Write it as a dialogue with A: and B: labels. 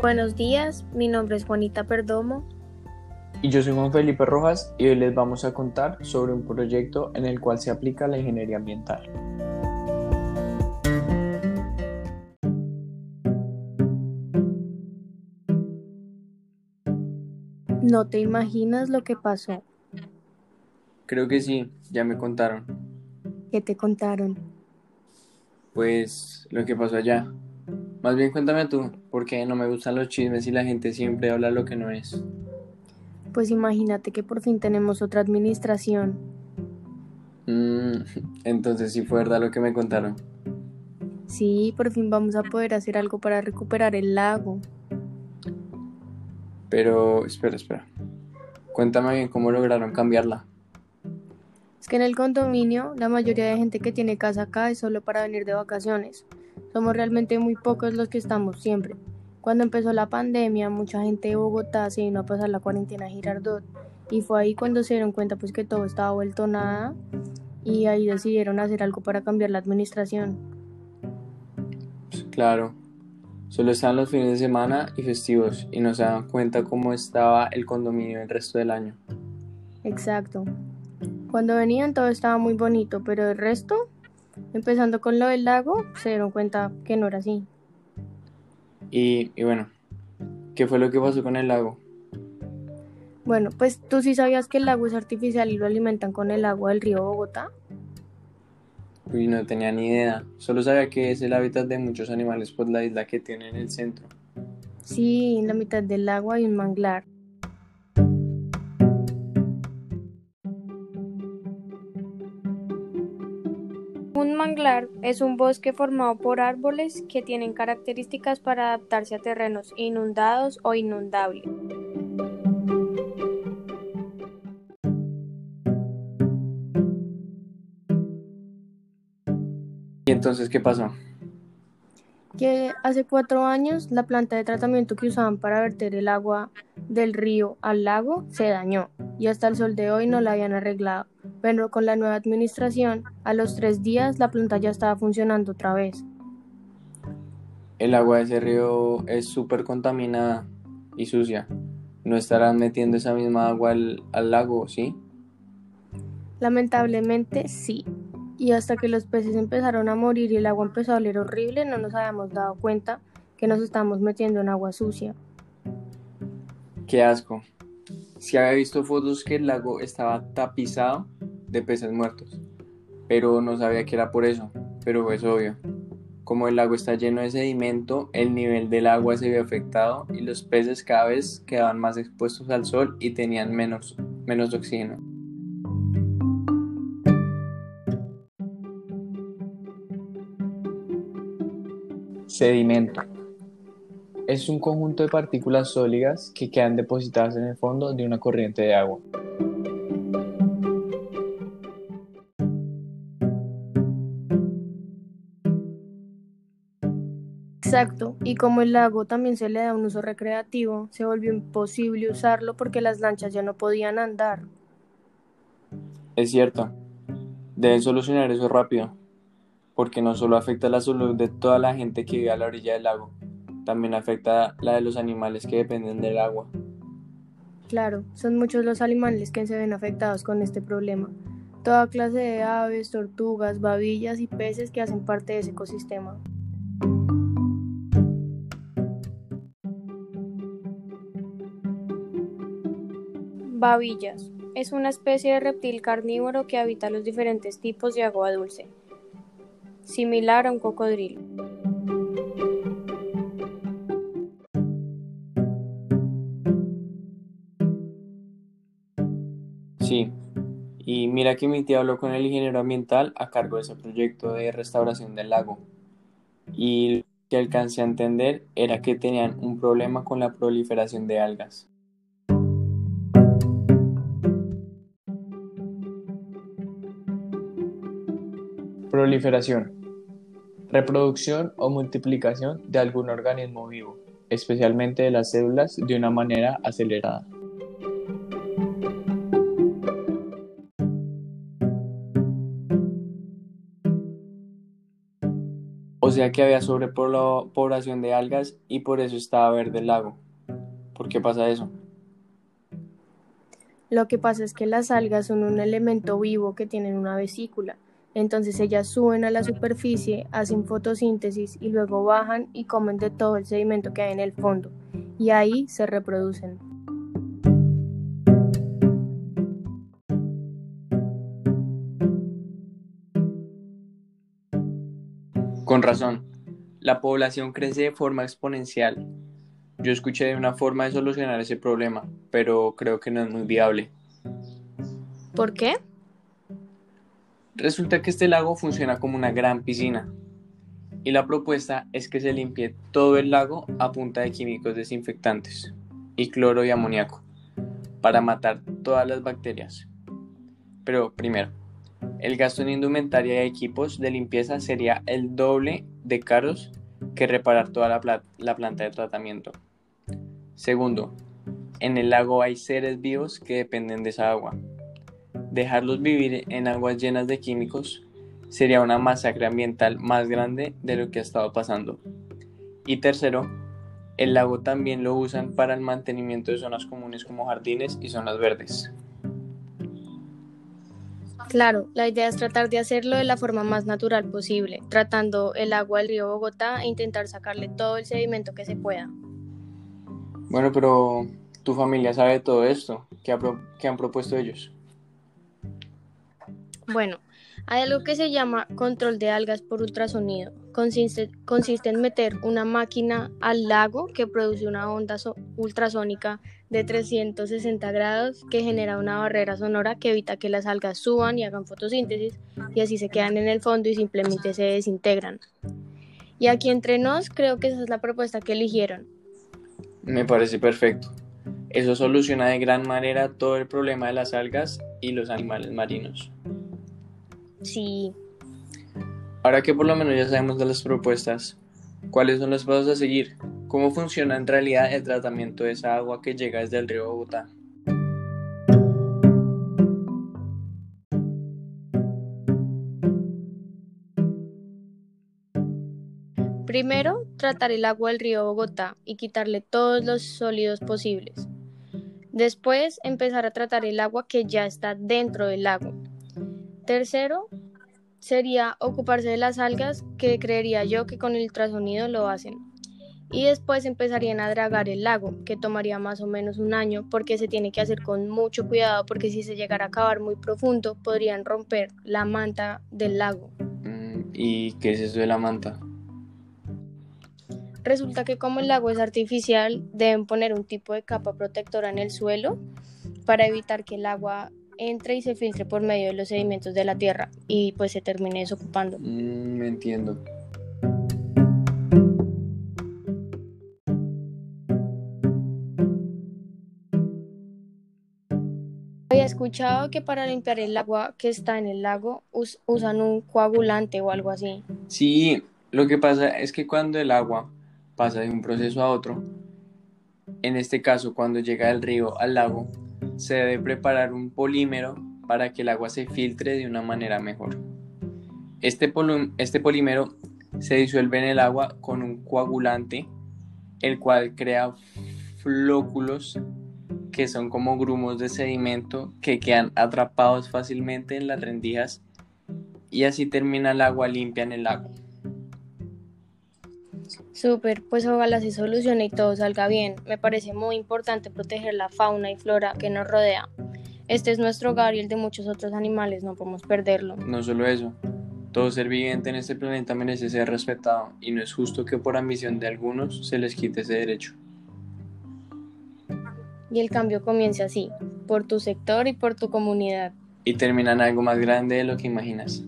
A: Buenos días, mi nombre es Juanita Perdomo.
B: Y yo soy Juan Felipe Rojas y hoy les vamos a contar sobre un proyecto en el cual se aplica la ingeniería ambiental.
A: No te imaginas lo que pasó.
B: Creo que sí, ya me contaron.
A: ¿Qué te contaron?
B: Pues lo que pasó allá. Más bien cuéntame tú, porque no me gustan los chismes y la gente siempre habla lo que no es.
A: Pues imagínate que por fin tenemos otra administración.
B: Mm, entonces sí fue verdad lo que me contaron.
A: Sí, por fin vamos a poder hacer algo para recuperar el lago.
B: Pero, espera, espera. Cuéntame bien cómo lograron cambiarla.
A: Es que en el condominio la mayoría de gente que tiene casa acá es solo para venir de vacaciones. Somos realmente muy pocos los que estamos siempre. Cuando empezó la pandemia, mucha gente de Bogotá se vino a pasar la cuarentena a Girardot y fue ahí cuando se dieron cuenta pues que todo estaba vuelto nada y ahí decidieron hacer algo para cambiar la administración.
B: Pues, claro, solo estaban los fines de semana y festivos y no se dan cuenta cómo estaba el condominio el resto del año.
A: Exacto. Cuando venían todo estaba muy bonito, pero el resto Empezando con lo del lago, se dieron cuenta que no era así.
B: Y, bueno, ¿qué fue lo que pasó con el lago?
A: Bueno, pues tú sí sabías que el lago es artificial y lo alimentan con el agua del río Bogotá.
B: Uy, no tenía ni idea. Solo sabía que es el hábitat de muchos animales por la isla que tiene en el centro.
A: Sí, en la mitad del lago hay un manglar. Es un bosque formado por árboles que tienen características para adaptarse a terrenos inundados o inundables.
B: ¿Y entonces qué pasó?
A: Que hace cuatro años la planta de tratamiento que usaban para verter el agua del río al lago se dañó y hasta el sol de hoy no la habían arreglado pero con la nueva administración, a los tres días la planta ya estaba funcionando otra vez.
B: El agua de ese río es súper contaminada y sucia. ¿No estarán metiendo esa misma agua al, al lago, sí?
A: Lamentablemente sí. Y hasta que los peces empezaron a morir y el agua empezó a oler horrible, no nos habíamos dado cuenta que nos estábamos metiendo en agua sucia.
B: Qué asco. Si había visto fotos que el lago estaba tapizado de peces muertos, pero no sabía que era por eso, pero es obvio. Como el lago está lleno de sedimento, el nivel del agua se vio afectado y los peces cada vez quedaban más expuestos al sol y tenían menos, menos oxígeno. Sedimento. Es un conjunto de partículas sólidas que quedan depositadas en el fondo de una corriente de agua.
A: Exacto, y como el lago también se le da un uso recreativo, se volvió imposible usarlo porque las lanchas ya no podían andar.
B: Es cierto, deben solucionar eso rápido, porque no solo afecta la salud de toda la gente que vive a la orilla del lago, también afecta la de los animales que dependen del agua.
A: Claro, son muchos los animales que se ven afectados con este problema. Toda clase de aves, tortugas, babillas y peces que hacen parte de ese ecosistema. Babillas. Es una especie de reptil carnívoro que habita los diferentes tipos de agua dulce, similar a un cocodrilo.
B: Sí, y mira que mi tía habló con el ingeniero ambiental a cargo de ese proyecto de restauración del lago. Y lo que alcancé a entender era que tenían un problema con la proliferación de algas. Proliferación. Reproducción o multiplicación de algún organismo vivo, especialmente de las células, de una manera acelerada. O sea que había sobrepoblación de algas y por eso estaba verde el lago. ¿Por qué pasa eso?
A: Lo que pasa es que las algas son un elemento vivo que tienen una vesícula. Entonces ellas suben a la superficie, hacen fotosíntesis y luego bajan y comen de todo el sedimento que hay en el fondo. Y ahí se reproducen.
B: Con razón, la población crece de forma exponencial. Yo escuché de una forma de solucionar ese problema, pero creo que no es muy viable.
A: ¿Por qué?
B: Resulta que este lago funciona como una gran piscina y la propuesta es que se limpie todo el lago a punta de químicos desinfectantes y cloro y amoníaco para matar todas las bacterias. Pero primero, el gasto en indumentaria y equipos de limpieza sería el doble de caros que reparar toda la, la planta de tratamiento. Segundo, en el lago hay seres vivos que dependen de esa agua. Dejarlos vivir en aguas llenas de químicos sería una masacre ambiental más grande de lo que ha estado pasando. Y tercero, el lago también lo usan para el mantenimiento de zonas comunes como jardines y zonas verdes.
A: Claro, la idea es tratar de hacerlo de la forma más natural posible, tratando el agua del río Bogotá e intentar sacarle todo el sedimento que se pueda.
B: Bueno, pero tu familia sabe todo esto. ¿Qué, han propuesto ellos?
A: Bueno, hay algo que se llama control de algas por ultrasonido. Consiste, consiste en meter una máquina al lago que produce una onda ultrasónica de 360 grados que genera una barrera sonora que evita que las algas suban y hagan fotosíntesis y así se quedan en el fondo y simplemente se desintegran. Y aquí entre nos creo que esa es la propuesta que eligieron.
B: Me parece perfecto. Eso soluciona de gran manera todo el problema de las algas y los animales marinos.
A: Sí.
B: Ahora que por lo menos ya sabemos de las propuestas, ¿cuáles son los pasos a seguir? ¿Cómo funciona en realidad el tratamiento de esa agua que llega desde el río Bogotá?
A: Primero, tratar el agua del río Bogotá y quitarle todos los sólidos posibles. Después, empezar a tratar el agua que ya está dentro del lago. Tercero, sería ocuparse de las algas, que creería yo que con el ultrasonido lo hacen y después empezarían a dragar el lago, que tomaría más o menos un año porque se tiene que hacer con mucho cuidado porque si se llegara a cavar muy profundo podrían romper la manta del lago.
B: Mm, ¿Y qué es eso de la manta?
A: Resulta que como el lago es artificial, deben poner un tipo de capa protectora en el suelo para evitar que el agua entre y se filtre por medio de los sedimentos de la tierra y pues se termine desocupando.
B: Mm, me entiendo.
A: Había escuchado que para limpiar el agua que está en el lago usan un coagulante o algo así.
B: Sí, lo que pasa es que cuando el agua pasa de un proceso a otro, en este caso cuando llega del río al lago, se debe preparar un polímero para que el agua se filtre de una manera mejor. Este, este polímero se disuelve en el agua con un coagulante, el cual crea flóculos que son como grumos de sedimento que quedan atrapados fácilmente en las rendijas y así termina el agua limpia en el lago.
A: Súper, pues ojalá se solucione y todo salga bien. Me parece muy importante proteger la fauna y flora que nos rodea. Este es nuestro hogar y el de muchos otros animales, no podemos perderlo.
B: No solo eso, todo ser viviente en este planeta merece ser respetado y no es justo que por ambición de algunos se les quite ese derecho
A: y el cambio comience así, por tu sector y por tu comunidad.
B: Y termina en algo más grande de lo que imaginas.